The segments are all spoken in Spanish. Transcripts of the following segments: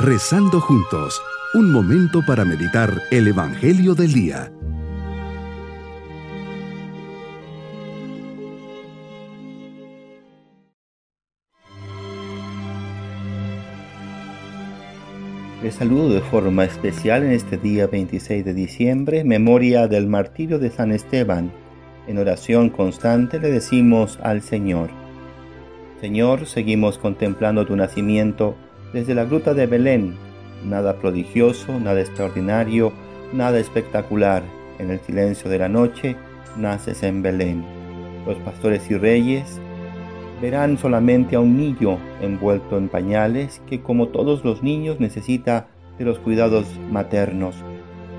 Rezando juntos, un momento para meditar el Evangelio del Día. Les saludo de forma especial en este día 26 de diciembre, memoria del martirio de San Esteban. En oración constante le decimos al Señor, Señor, seguimos contemplando tu nacimiento desde la gruta de Belén. Nada prodigioso, nada extraordinario, nada espectacular. En el silencio de la noche naces en Belén. Los pastores y reyes verán solamente a un niño envuelto en pañales que como todos los niños necesita de los cuidados maternos.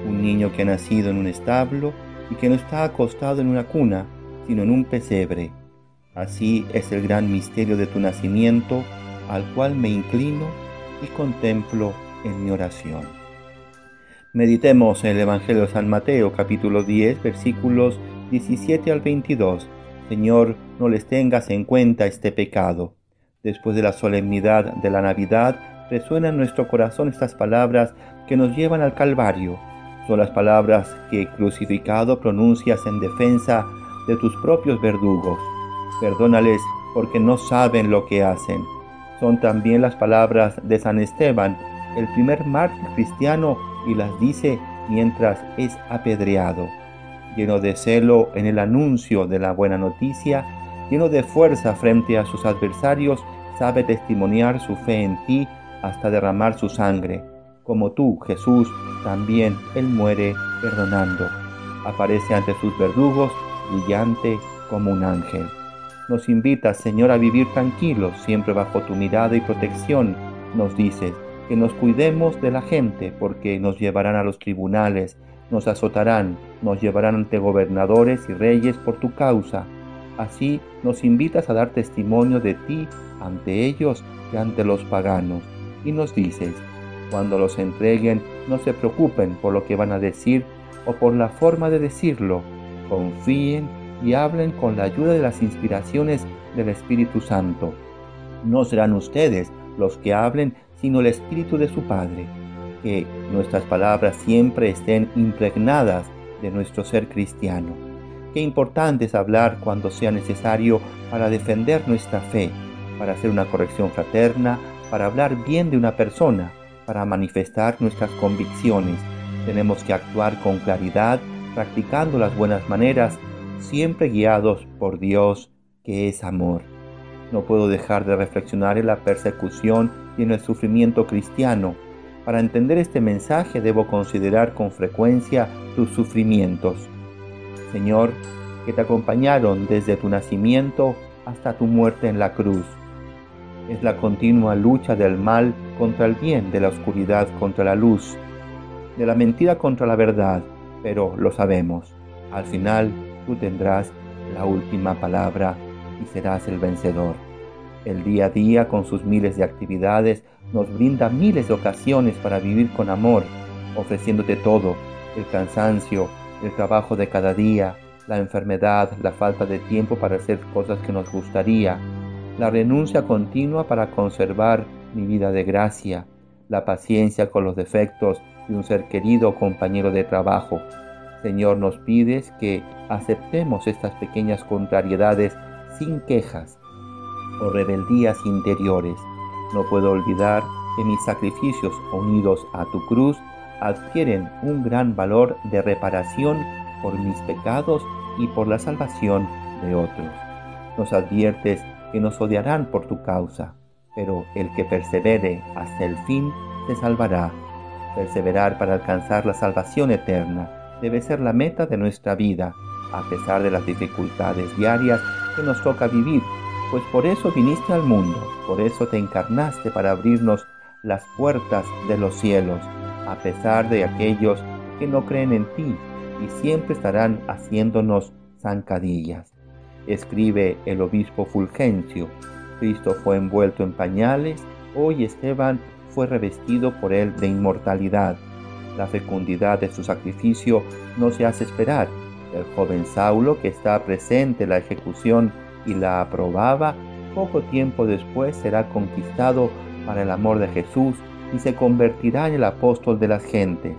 Un niño que ha nacido en un establo y que no está acostado en una cuna, sino en un pesebre. Así es el gran misterio de tu nacimiento, al cual me inclino y contemplo en mi oración. Meditemos en el Evangelio de San Mateo capítulo 10 versículos 17 al 22. Señor, no les tengas en cuenta este pecado. Después de la solemnidad de la Navidad, resuenan en nuestro corazón estas palabras que nos llevan al Calvario. Son las palabras que crucificado pronuncias en defensa de tus propios verdugos. Perdónales porque no saben lo que hacen. Son también las palabras de San Esteban, el primer mártir cristiano, y las dice mientras es apedreado. Lleno de celo en el anuncio de la buena noticia, lleno de fuerza frente a sus adversarios, sabe testimoniar su fe en ti hasta derramar su sangre. Como tú, Jesús, también Él muere perdonando. Aparece ante sus verdugos, brillante como un ángel. Nos invitas, Señor, a vivir tranquilos, siempre bajo tu mirada y protección. Nos dices que nos cuidemos de la gente porque nos llevarán a los tribunales, nos azotarán, nos llevarán ante gobernadores y reyes por tu causa. Así nos invitas a dar testimonio de ti ante ellos y ante los paganos. Y nos dices, cuando los entreguen, no se preocupen por lo que van a decir o por la forma de decirlo. Confíen y hablen con la ayuda de las inspiraciones del Espíritu Santo. No serán ustedes los que hablen, sino el Espíritu de su Padre. Que nuestras palabras siempre estén impregnadas de nuestro ser cristiano. Qué importante es hablar cuando sea necesario para defender nuestra fe, para hacer una corrección fraterna, para hablar bien de una persona, para manifestar nuestras convicciones. Tenemos que actuar con claridad, practicando las buenas maneras siempre guiados por Dios que es amor. No puedo dejar de reflexionar en la persecución y en el sufrimiento cristiano. Para entender este mensaje debo considerar con frecuencia tus sufrimientos. Señor, que te acompañaron desde tu nacimiento hasta tu muerte en la cruz. Es la continua lucha del mal contra el bien, de la oscuridad contra la luz, de la mentira contra la verdad, pero lo sabemos. Al final, tú tendrás la última palabra y serás el vencedor. El día a día, con sus miles de actividades, nos brinda miles de ocasiones para vivir con amor, ofreciéndote todo, el cansancio, el trabajo de cada día, la enfermedad, la falta de tiempo para hacer cosas que nos gustaría, la renuncia continua para conservar mi vida de gracia, la paciencia con los defectos de un ser querido o compañero de trabajo, Señor, nos pides que aceptemos estas pequeñas contrariedades sin quejas o rebeldías interiores. No puedo olvidar que mis sacrificios unidos a tu cruz adquieren un gran valor de reparación por mis pecados y por la salvación de otros. Nos adviertes que nos odiarán por tu causa, pero el que persevere hasta el fin se salvará. Perseverar para alcanzar la salvación eterna debe ser la meta de nuestra vida, a pesar de las dificultades diarias que nos toca vivir, pues por eso viniste al mundo, por eso te encarnaste para abrirnos las puertas de los cielos, a pesar de aquellos que no creen en ti y siempre estarán haciéndonos zancadillas. Escribe el obispo Fulgencio, Cristo fue envuelto en pañales, hoy Esteban fue revestido por él de inmortalidad la fecundidad de su sacrificio no se hace esperar. El joven Saulo, que está presente en la ejecución y la aprobaba, poco tiempo después será conquistado para el amor de Jesús y se convertirá en el apóstol de las gentes.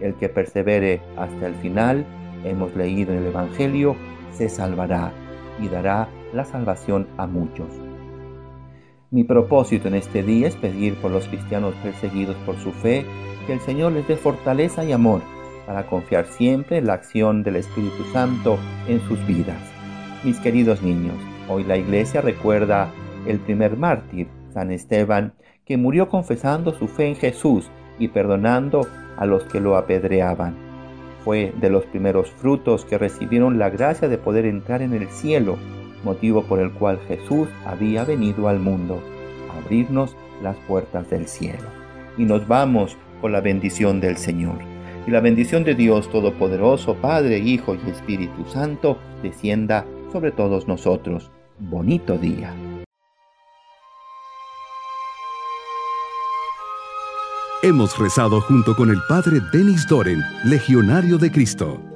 El que persevere hasta el final, hemos leído en el Evangelio, se salvará y dará la salvación a muchos. Mi propósito en este día es pedir por los cristianos perseguidos por su fe que el Señor les dé fortaleza y amor para confiar siempre en la acción del Espíritu Santo en sus vidas. Mis queridos niños, hoy la iglesia recuerda el primer mártir, San Esteban, que murió confesando su fe en Jesús y perdonando a los que lo apedreaban. Fue de los primeros frutos que recibieron la gracia de poder entrar en el cielo, motivo por el cual Jesús había venido al mundo, abrirnos las puertas del cielo. Y nos vamos con la bendición del Señor. Y la bendición de Dios Todopoderoso, Padre, Hijo y Espíritu Santo, descienda sobre todos nosotros. Bonito día. Hemos rezado junto con el Padre Denis Doren, Legionario de Cristo.